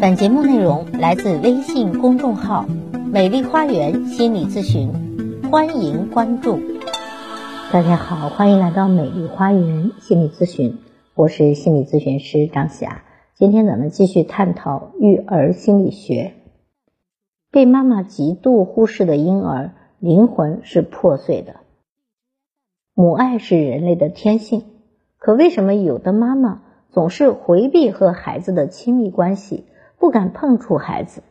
本节目内容来自微信公众号“美丽花园心理咨询”，欢迎关注。大家好，欢迎来到美丽花园心理咨询，我是心理咨询师张霞。今天咱们继续探讨育儿心理学。被妈妈极度忽视的婴儿，灵魂是破碎的。母爱是人类的天性，可为什么有的妈妈总是回避和孩子的亲密关系？不敢碰触孩子，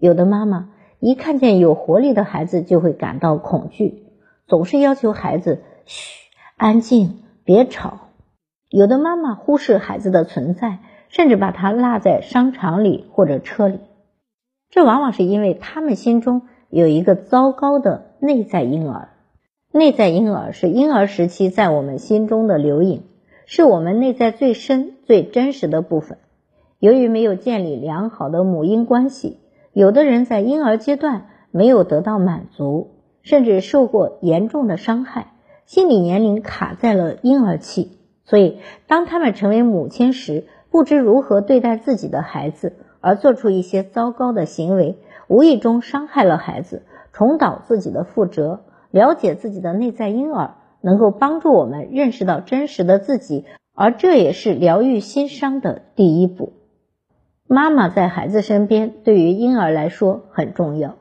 有的妈妈一看见有活力的孩子就会感到恐惧，总是要求孩子嘘、安静、别吵。有的妈妈忽视孩子的存在，甚至把他落在商场里或者车里。这往往是因为他们心中有一个糟糕的内在婴儿。内在婴儿是婴儿时期在我们心中的留影，是我们内在最深、最真实的部分。由于没有建立良好的母婴关系，有的人在婴儿阶段没有得到满足，甚至受过严重的伤害，心理年龄卡在了婴儿期。所以，当他们成为母亲时，不知如何对待自己的孩子，而做出一些糟糕的行为，无意中伤害了孩子，重蹈自己的覆辙。了解自己的内在婴儿，能够帮助我们认识到真实的自己，而这也是疗愈心伤的第一步。妈妈在孩子身边，对于婴儿来说很重要。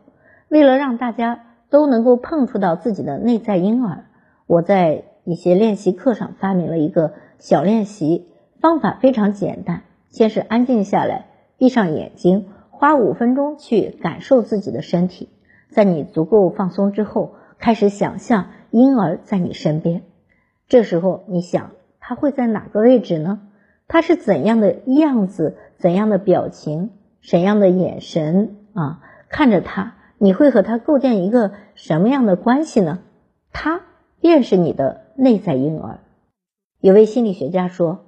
为了让大家都能够碰触到自己的内在婴儿，我在一些练习课上发明了一个小练习，方法非常简单。先是安静下来，闭上眼睛，花五分钟去感受自己的身体。在你足够放松之后，开始想象婴儿在你身边。这时候，你想他会在哪个位置呢？他是怎样的样子？怎样的表情，怎样的眼神啊？看着他，你会和他构建一个什么样的关系呢？他便是你的内在婴儿。有位心理学家说，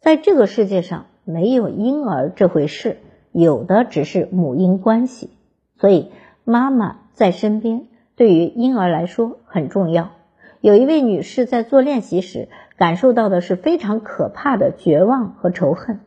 在这个世界上没有婴儿这回事，有的只是母婴关系。所以，妈妈在身边对于婴儿来说很重要。有一位女士在做练习时，感受到的是非常可怕的绝望和仇恨。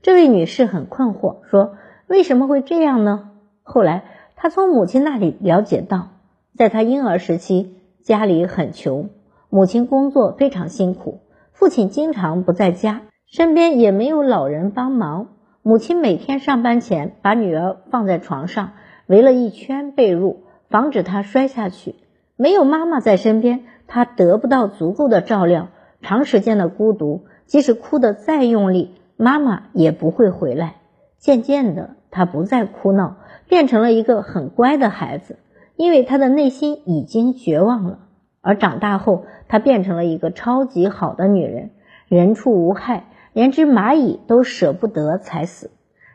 这位女士很困惑，说：“为什么会这样呢？”后来，她从母亲那里了解到，在她婴儿时期，家里很穷，母亲工作非常辛苦，父亲经常不在家，身边也没有老人帮忙。母亲每天上班前把女儿放在床上，围了一圈被褥，防止她摔下去。没有妈妈在身边，她得不到足够的照料，长时间的孤独，即使哭得再用力。妈妈也不会回来。渐渐的，他不再哭闹，变成了一个很乖的孩子，因为他的内心已经绝望了。而长大后，她变成了一个超级好的女人，人畜无害，连只蚂蚁都舍不得踩死。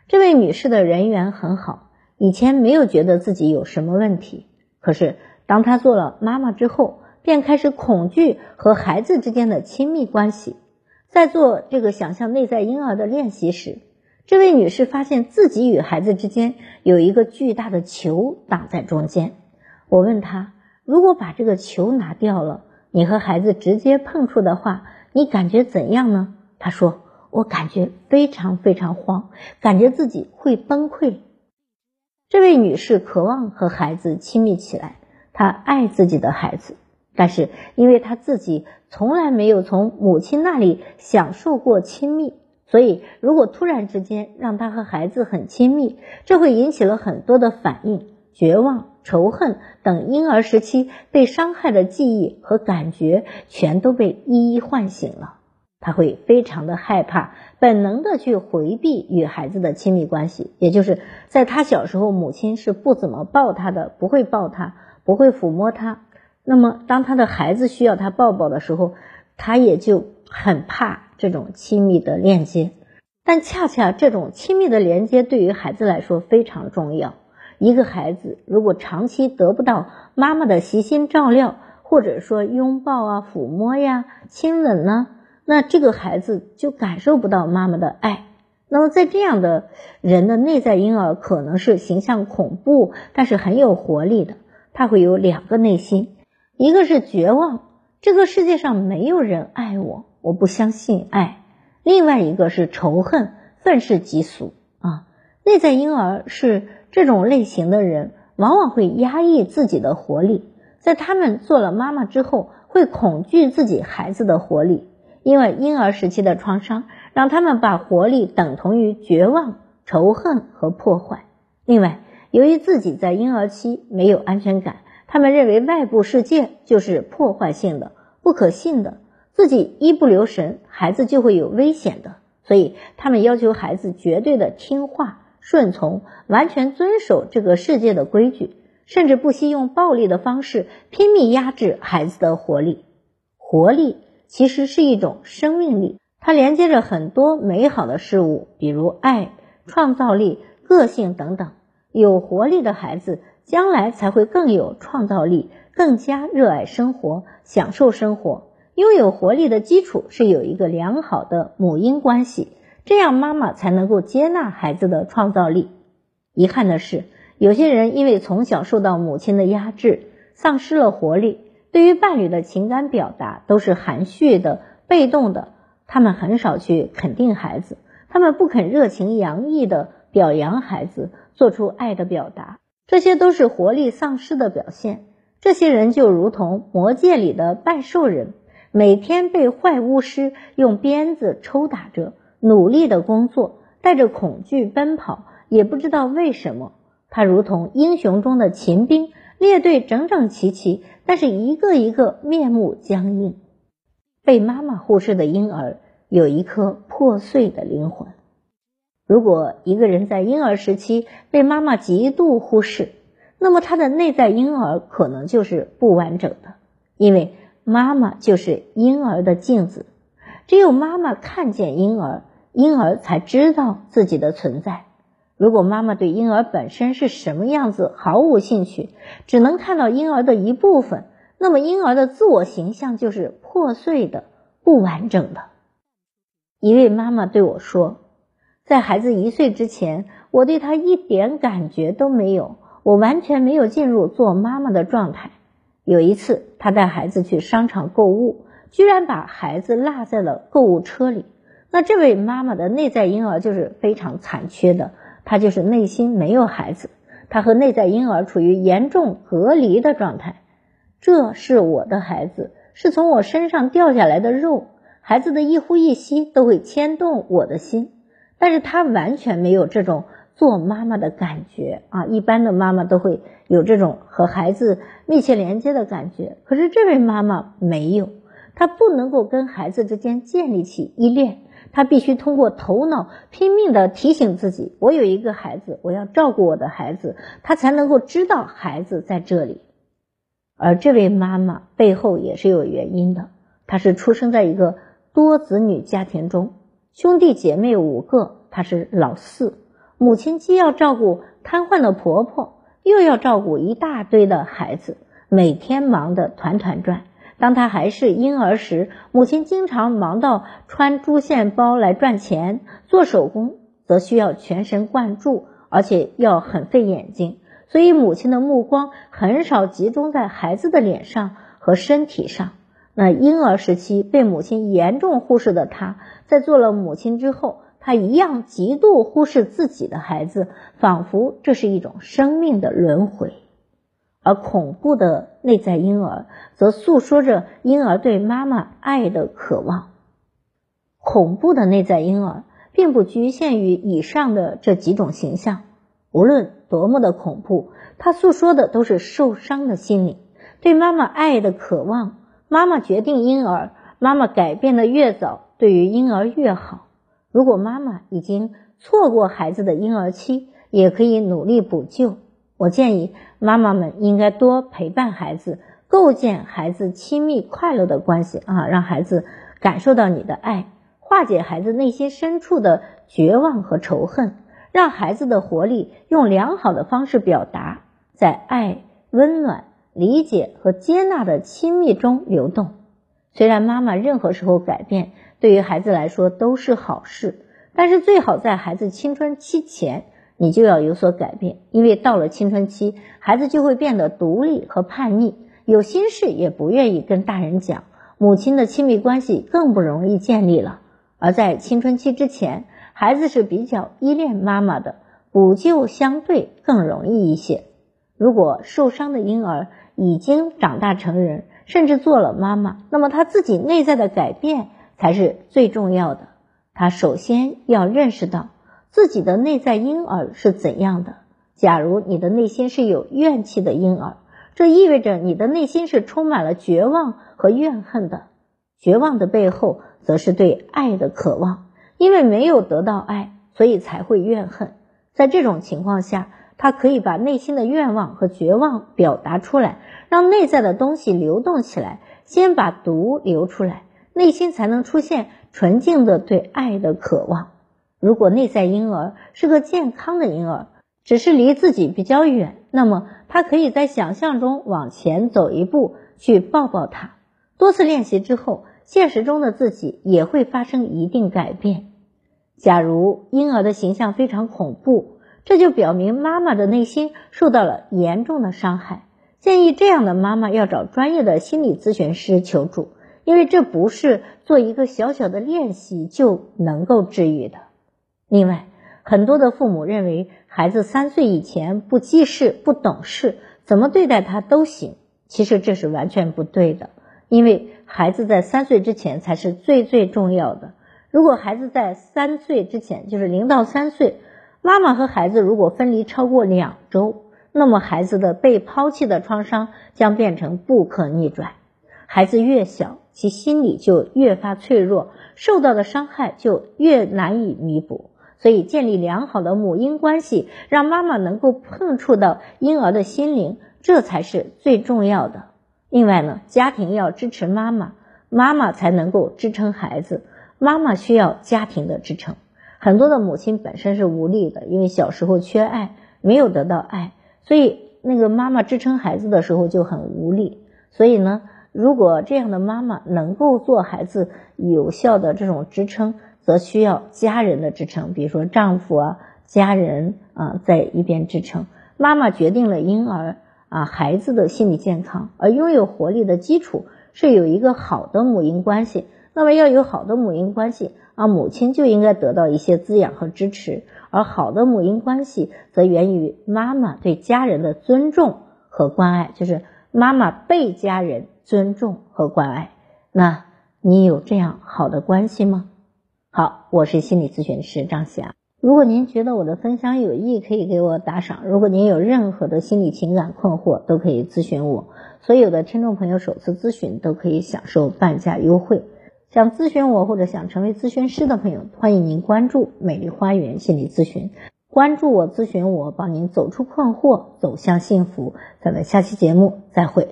这位女士的人缘很好，以前没有觉得自己有什么问题。可是，当她做了妈妈之后，便开始恐惧和孩子之间的亲密关系。在做这个想象内在婴儿的练习时，这位女士发现自己与孩子之间有一个巨大的球挡在中间。我问她：“如果把这个球拿掉了，你和孩子直接碰触的话，你感觉怎样呢？”她说：“我感觉非常非常慌，感觉自己会崩溃。”这位女士渴望和孩子亲密起来，她爱自己的孩子。但是，因为她自己从来没有从母亲那里享受过亲密，所以如果突然之间让她和孩子很亲密，这会引起了很多的反应，绝望、仇恨等婴儿时期被伤害的记忆和感觉全都被一一唤醒了。他会非常的害怕，本能的去回避与孩子的亲密关系，也就是在他小时候，母亲是不怎么抱他的，不会抱他，不会抚摸他。那么，当他的孩子需要他抱抱的时候，他也就很怕这种亲密的链接。但恰恰这种亲密的连接对于孩子来说非常重要。一个孩子如果长期得不到妈妈的悉心照料，或者说拥抱啊、抚摸呀、亲吻呢，那这个孩子就感受不到妈妈的爱。那么，在这样的人的内在婴儿可能是形象恐怖，但是很有活力的。他会有两个内心。一个是绝望，这个世界上没有人爱我，我不相信爱。另外一个是仇恨，愤世嫉俗啊。内在婴儿是这种类型的人，往往会压抑自己的活力，在他们做了妈妈之后，会恐惧自己孩子的活力，因为婴儿时期的创伤让他们把活力等同于绝望、仇恨和破坏。另外，由于自己在婴儿期没有安全感，他们认为外部世界就是破坏性的、不可信的。自己一不留神，孩子就会有危险的，所以他们要求孩子绝对的听话、顺从，完全遵守这个世界的规矩，甚至不惜用暴力的方式拼命压制孩子的活力。活力其实是一种生命力，它连接着很多美好的事物，比如爱、创造力、个性等等。有活力的孩子，将来才会更有创造力，更加热爱生活，享受生活。拥有活力的基础是有一个良好的母婴关系，这样妈妈才能够接纳孩子的创造力。遗憾的是，有些人因为从小受到母亲的压制，丧失了活力，对于伴侣的情感表达都是含蓄的、被动的。他们很少去肯定孩子，他们不肯热情洋溢的表扬孩子，做出爱的表达，这些都是活力丧失的表现。这些人就如同魔界里的半兽人。每天被坏巫师用鞭子抽打着，努力的工作，带着恐惧奔跑，也不知道为什么。他如同英雄中的秦兵，列队整整齐齐，但是一个一个面目僵硬。被妈妈忽视的婴儿有一颗破碎的灵魂。如果一个人在婴儿时期被妈妈极度忽视，那么他的内在婴儿可能就是不完整的，因为。妈妈就是婴儿的镜子，只有妈妈看见婴儿，婴儿才知道自己的存在。如果妈妈对婴儿本身是什么样子毫无兴趣，只能看到婴儿的一部分，那么婴儿的自我形象就是破碎的、不完整的。一位妈妈对我说：“在孩子一岁之前，我对他一点感觉都没有，我完全没有进入做妈妈的状态。”有一次，他带孩子去商场购物，居然把孩子落在了购物车里。那这位妈妈的内在婴儿就是非常残缺的，她就是内心没有孩子，她和内在婴儿处于严重隔离的状态。这是我的孩子，是从我身上掉下来的肉，孩子的一呼一吸都会牵动我的心，但是她完全没有这种。做妈妈的感觉啊，一般的妈妈都会有这种和孩子密切连接的感觉，可是这位妈妈没有，她不能够跟孩子之间建立起依恋，她必须通过头脑拼命的提醒自己，我有一个孩子，我要照顾我的孩子，她才能够知道孩子在这里。而这位妈妈背后也是有原因的，她是出生在一个多子女家庭中，兄弟姐妹五个，她是老四。母亲既要照顾瘫痪的婆婆，又要照顾一大堆的孩子，每天忙得团团转。当她还是婴儿时，母亲经常忙到穿珠线包来赚钱，做手工则需要全神贯注，而且要很费眼睛，所以母亲的目光很少集中在孩子的脸上和身体上。那婴儿时期被母亲严重忽视的她，在做了母亲之后。他一样极度忽视自己的孩子，仿佛这是一种生命的轮回。而恐怖的内在婴儿则诉说着婴儿对妈妈爱的渴望。恐怖的内在婴儿并不局限于以上的这几种形象，无论多么的恐怖，他诉说的都是受伤的心理对妈妈爱的渴望。妈妈决定婴儿，妈妈改变的越早，对于婴儿越好。如果妈妈已经错过孩子的婴儿期，也可以努力补救。我建议妈妈们应该多陪伴孩子，构建孩子亲密快乐的关系啊，让孩子感受到你的爱，化解孩子内心深处的绝望和仇恨，让孩子的活力用良好的方式表达，在爱、温暖、理解和接纳的亲密中流动。虽然妈妈任何时候改变。对于孩子来说都是好事，但是最好在孩子青春期前，你就要有所改变，因为到了青春期，孩子就会变得独立和叛逆，有心事也不愿意跟大人讲，母亲的亲密关系更不容易建立了。而在青春期之前，孩子是比较依恋妈妈的，补救相对更容易一些。如果受伤的婴儿已经长大成人，甚至做了妈妈，那么他自己内在的改变才是最重要的。他首先要认识到自己的内在婴儿是怎样的。假如你的内心是有怨气的婴儿，这意味着你的内心是充满了绝望和怨恨的。绝望的背后，则是对爱的渴望，因为没有得到爱，所以才会怨恨。在这种情况下，他可以把内心的愿望和绝望表达出来，让内在的东西流动起来，先把毒流出来，内心才能出现纯净的对爱的渴望。如果内在婴儿是个健康的婴儿，只是离自己比较远，那么他可以在想象中往前走一步，去抱抱他。多次练习之后。现实中的自己也会发生一定改变。假如婴儿的形象非常恐怖，这就表明妈妈的内心受到了严重的伤害。建议这样的妈妈要找专业的心理咨询师求助，因为这不是做一个小小的练习就能够治愈的。另外，很多的父母认为孩子三岁以前不记事、不懂事，怎么对待他都行。其实这是完全不对的。因为孩子在三岁之前才是最最重要的。如果孩子在三岁之前，就是零到三岁，妈妈和孩子如果分离超过两周，那么孩子的被抛弃的创伤将变成不可逆转。孩子越小，其心理就越发脆弱，受到的伤害就越难以弥补。所以，建立良好的母婴关系，让妈妈能够碰触到婴儿的心灵，这才是最重要的。另外呢，家庭要支持妈妈，妈妈才能够支撑孩子。妈妈需要家庭的支撑。很多的母亲本身是无力的，因为小时候缺爱，没有得到爱，所以那个妈妈支撑孩子的时候就很无力。所以呢，如果这样的妈妈能够做孩子有效的这种支撑，则需要家人的支撑，比如说丈夫啊、家人啊在一边支撑。妈妈决定了婴儿。啊，孩子的心理健康，而拥有活力的基础是有一个好的母婴关系。那么要有好的母婴关系啊，母亲就应该得到一些滋养和支持。而好的母婴关系则源于妈妈对家人的尊重和关爱，就是妈妈被家人尊重和关爱。那你有这样好的关系吗？好，我是心理咨询师张霞。如果您觉得我的分享有益，可以给我打赏。如果您有任何的心理情感困惑，都可以咨询我。所有的听众朋友首次咨询都可以享受半价优惠。想咨询我或者想成为咨询师的朋友，欢迎您关注美丽花园心理咨询，关注我，咨询我，帮您走出困惑，走向幸福。咱们下期节目再会。